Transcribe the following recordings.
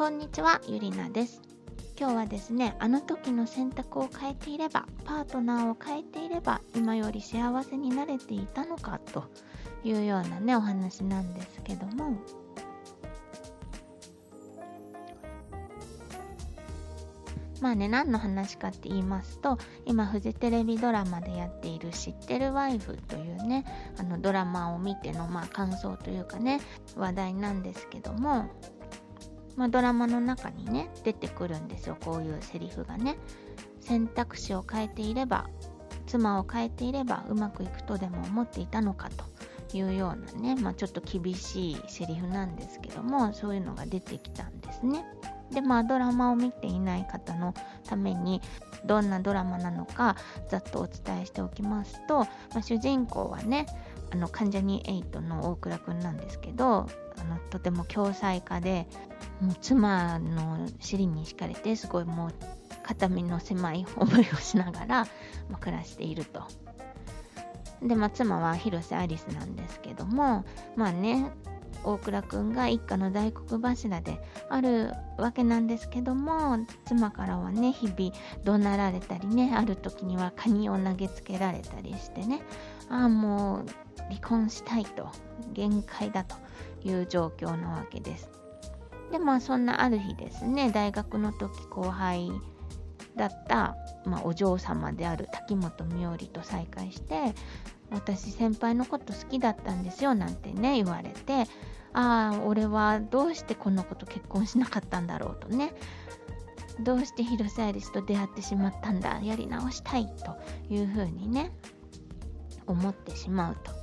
こんにちはゆりなです。今日はですねあの時の選択を変えていればパートナーを変えていれば今より幸せになれていたのかというようなねお話なんですけども。まあね何の話かって言いますと今フジテレビドラマでやっている「知ってるワイフ」というねあのドラマを見てのまあ感想というかね話題なんですけども、まあ、ドラマの中にね出てくるんですよ。こういうセリフがね。選択肢を変えていれば妻を変えていればうまくいくとでも思っていたのかというようなね、まあ、ちょっと厳しいセリフなんですけどもそういうのが出てきたんですね。でまあドラマを見ていない方のためにどんなドラマなのかざっとお伝えしておきますと、まあ、主人公はねあの関ジャニ∞の大倉くんなんですけどあのとても共済家でもう妻の尻に敷かれてすごいもう肩身の狭い思いをしながら、ま、暮らしていると。で、まあ、妻は広瀬アリスなんですけどもまあね大倉くんが一家の大黒柱であるわけなんですけども妻からはね日々怒鳴られたりねある時にはカニを投げつけられたりしてねああもう離婚したいと限界だという状況なわけです。でまあそんなある日ですね大学の時後輩だった、まあ、お嬢様である滝本美織と再会して私先輩のこと好きだったんですよなんてね言われてああ俺はどうしてこの子と結婚しなかったんだろうとねどうして広瀬アリスと出会ってしまったんだやり直したいというふうにね思ってしまうと。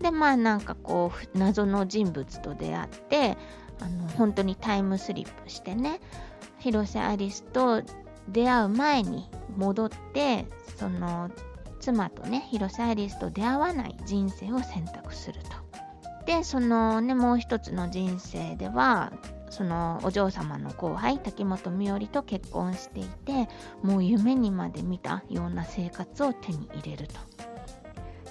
でまあなんかこう謎の人物と出会ってあの本当にタイムスリップしてね広瀬アリスと出会う前に戻ってその妻とね広瀬アリスと出会わない人生を選択すると。でそのねもう一つの人生ではそのお嬢様の後輩滝本美織と結婚していてもう夢にまで見たような生活を手に入れると。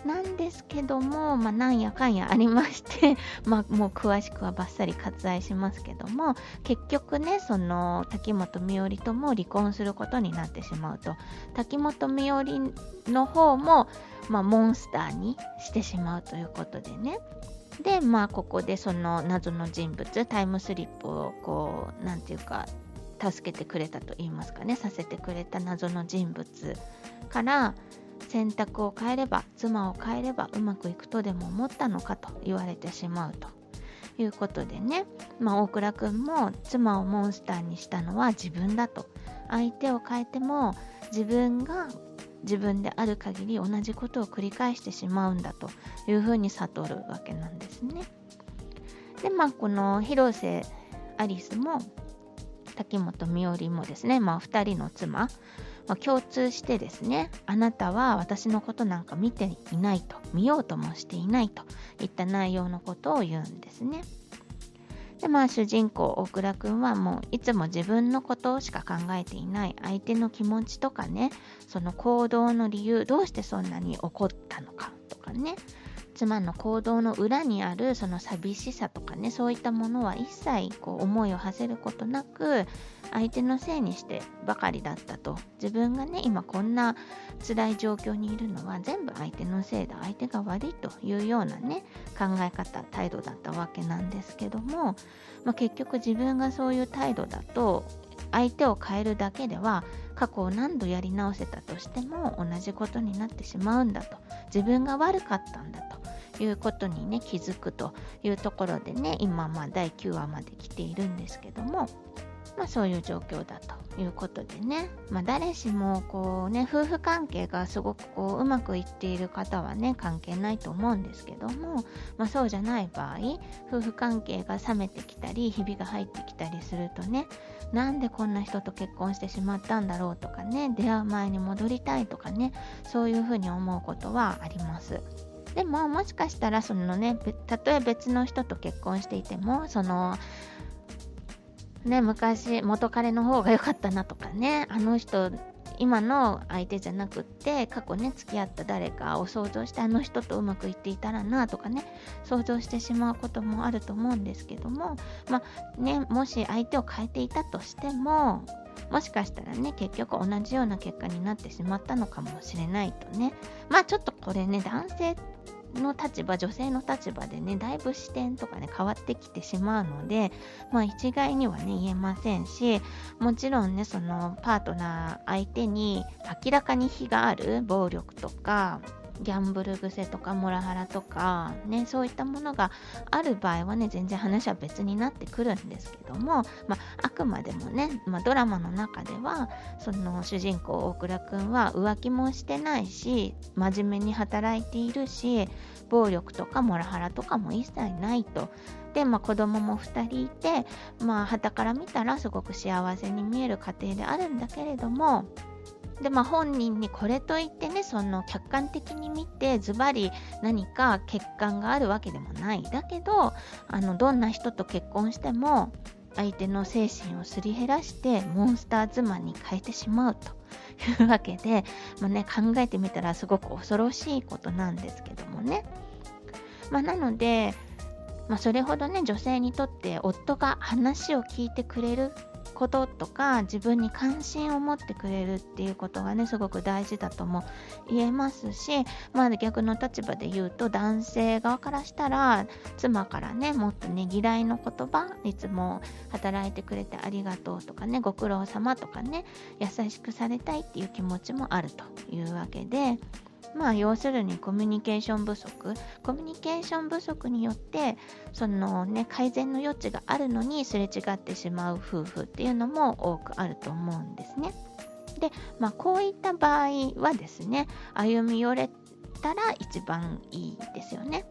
なんですけども、まあ、なんやかんやありまして まあ、もう詳しくはバッサリ割愛しますけども結局ねその滝本美織とも離婚することになってしまうと。滝本美織の方も、まあ、モンスターにしてしまうということでね。でまあここでその謎の人物タイムスリップをこう何て言うか助けてくれたと言いますかねさせてくれた謎の人物から選択を変えれば妻を変えればうまくいくとでも思ったのかと言われてしまうということでね、まあ、大倉くんも妻をモンスターにしたのは自分だと。相手を変えても自分が自分である限り同じことを繰り返してしまうんだというふうに悟るわけなんですね。でまあこの広瀬アリスも滝本美織もですね、まあ、2人の妻まあ、共通してですねあなたは私のことなんか見ていないと見ようともしていないといった内容のことを言うんですね。でまあ主人公大倉くんはもういつも自分のことしか考えていない相手の気持ちとかねその行動の理由どうしてそんなに怒ったのかとかね妻の行動の裏にあるその寂しさとかねそういったものは一切こう思いを馳せることなく相手のせいにしてばかりだったと。自分がね今こんな辛い状況にいるのは全部相手のせいだ。相手が悪いというようなね考え方態度だったわけなんですけども、まあ、結局自分がそういう態度だと相手を変えるだけでは過去を何度やり直せたとしても同じことになってしまうんだと。自分が悪かったんだと。いうことにね気づくというところでね今まあ第9話まで来ているんですけどもまあそういう状況だということでね、まあ、誰しもこうね夫婦関係がすごくこううまくいっている方はね関係ないと思うんですけども、まあ、そうじゃない場合夫婦関係が冷めてきたりひびが入ってきたりするとねなんでこんな人と結婚してしまったんだろうとかね出会う前に戻りたいとかねそういうふうに思うことはあります。でももしかしたらそのねたとえ別の人と結婚していてもそのね昔元彼の方が良かったなとかねあの人今の相手じゃなくって過去ね付き合った誰かを想像してあの人とうまくいっていたらなとかね想像してしまうこともあると思うんですけどもまあねもし相手を変えていたとしてももしかしたらね結局同じような結果になってしまったのかもしれないとね。まあちょっとこれね男性の立場女性の立場でねだいぶ視点とかね変わってきてしまうのでまあ一概にはね言えませんしもちろんねそのパートナー相手に明らかに非がある暴力とかギャンブル癖とかモラハラとかねそういったものがある場合はね全然話は別になってくるんですけども、まあ、くまでもね、まあ、ドラマの中ではその主人公大倉くんは浮気もしてないし真面目に働いているし暴力とかモラハラとかも一切ないと。で、まあ、子供も2人いて、まあ、旗から見たらすごく幸せに見える家庭であるんだけれどもでまあ本人にこれといってねその客観的に見てズバリ何か欠陥があるわけでもないだけどあのどんな人と結婚しても相手の精神をすり減らしてモンスター妻に変えてしまうというわけで、まあね、考えてみたらすごく恐ろしいことなんですけどもね。まあ、なので、まあ、それほどね女性にとって夫が話を聞いてくれることとか自分に関心を持ってくれるっていうことがねすごく大事だとも言えますしまあ逆の立場で言うと男性側からしたら妻からねもっとねぎらいの言葉いつも働いてくれてありがとうとかねご苦労様とかね優しくされたいっていう気持ちもあるというわけでまあ要するにコミュニケーション不足コミュニケーション不足によってそのね改善の余地があるのにすれ違ってしまう夫婦っていうのも多くあると思うんですね。で、まあ、こういった場合はですね歩み寄れたら一番いいですよね。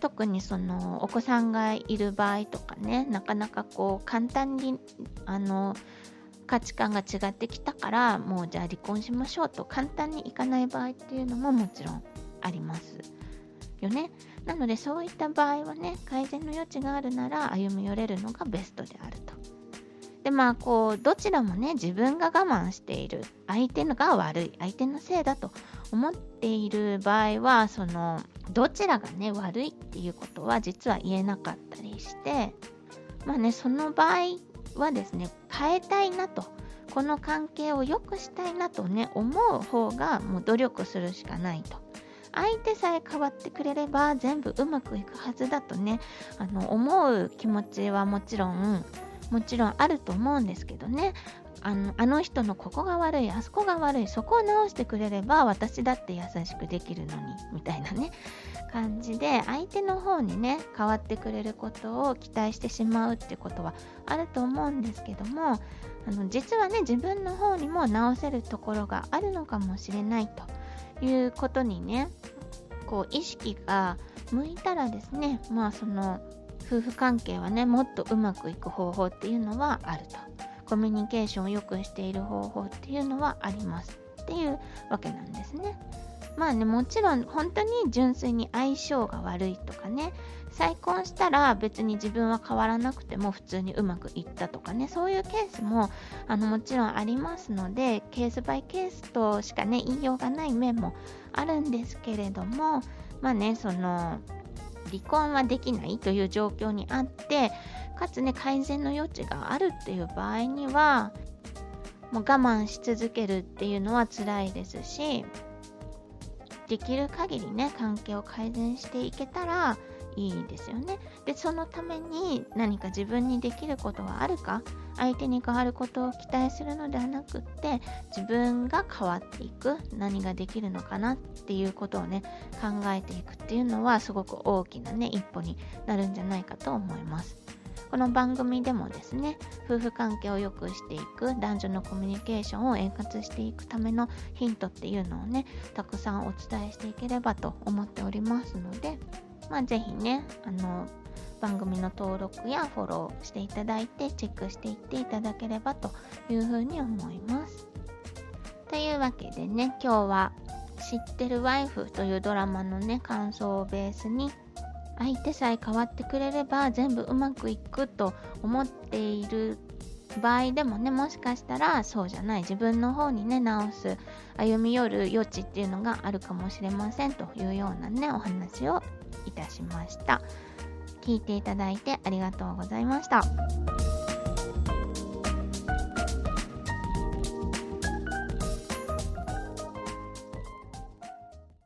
特にそのお子さんがいる場合とかねなかなかこう簡単にあの価値観が違ってきたからもうじゃあ離婚しましょうと簡単にいかない場合っていうのももちろんありますよね。なのでそういった場合はね改善の余地があるなら歩み寄れるのがベストであると。でまあこうどちらもね自分が我慢している相手のが悪い相手のせいだと思っている場合はそのどちらがね悪いっていうことは実は言えなかったりしてまあねその場合はですね変えたいなと。この関係を良くしたいなとね思う方がもう努力するしかないと。相手さえ変わってくれれば全部うまくいくはずだとねあの思う気持ちはもちろんもちろんあると思うんですけどね。あのあの人のここが悪いあそこが悪いそこを直してくれれば私だって優しくできるのにみたいなね感じで相手の方にね変わってくれることを期待してしまうってことはあると思うんですけどもあの実はね自分の方にも直せるところがあるのかもしれないということにねこう意識が向いたらですねまあその夫婦関係はねもっとうまくいく方法っていうのはあるとコミュニケーションを良くしている方法っていうのはありますっていうわけなんですね。まあねもちろん本当に純粋に相性が悪いとかね再婚したら別に自分は変わらなくても普通にうまくいったとかねそういうケースもあのもちろんありますのでケースバイケースとしかね言いようがない面もあるんですけれどもまあねその離婚はできないという状況にあってかつね改善の余地があるっていう場合にはもう我慢し続けるっていうのは辛いですしできる限りね関係を改善していけたらいいですよね。でそのために何か自分にできることはあるか？相手に変わることを期待するのではなくって自分が変わっていく何ができるのかなっていうことをね考えていくっていうのはすごく大きなね一歩になるんじゃないかと思います。この番組でもですね夫婦関係を良くしていく男女のコミュニケーションを円滑していくためのヒントっていうのをねたくさんお伝えしていければと思っておりますのでまあ、ぜひねあの番組の登録やフォローしていただいてチェックしていっていただければというふうに思います。というわけでね今日は「知ってるワイフ」というドラマのね感想をベースに相手さえ変わってくれれば全部うまくいくと思っている場合でもねもしかしたらそうじゃない自分の方にね直す歩み寄る余地っていうのがあるかもしれませんというようなねお話をいたしました。聞いていただいてありがとうございました。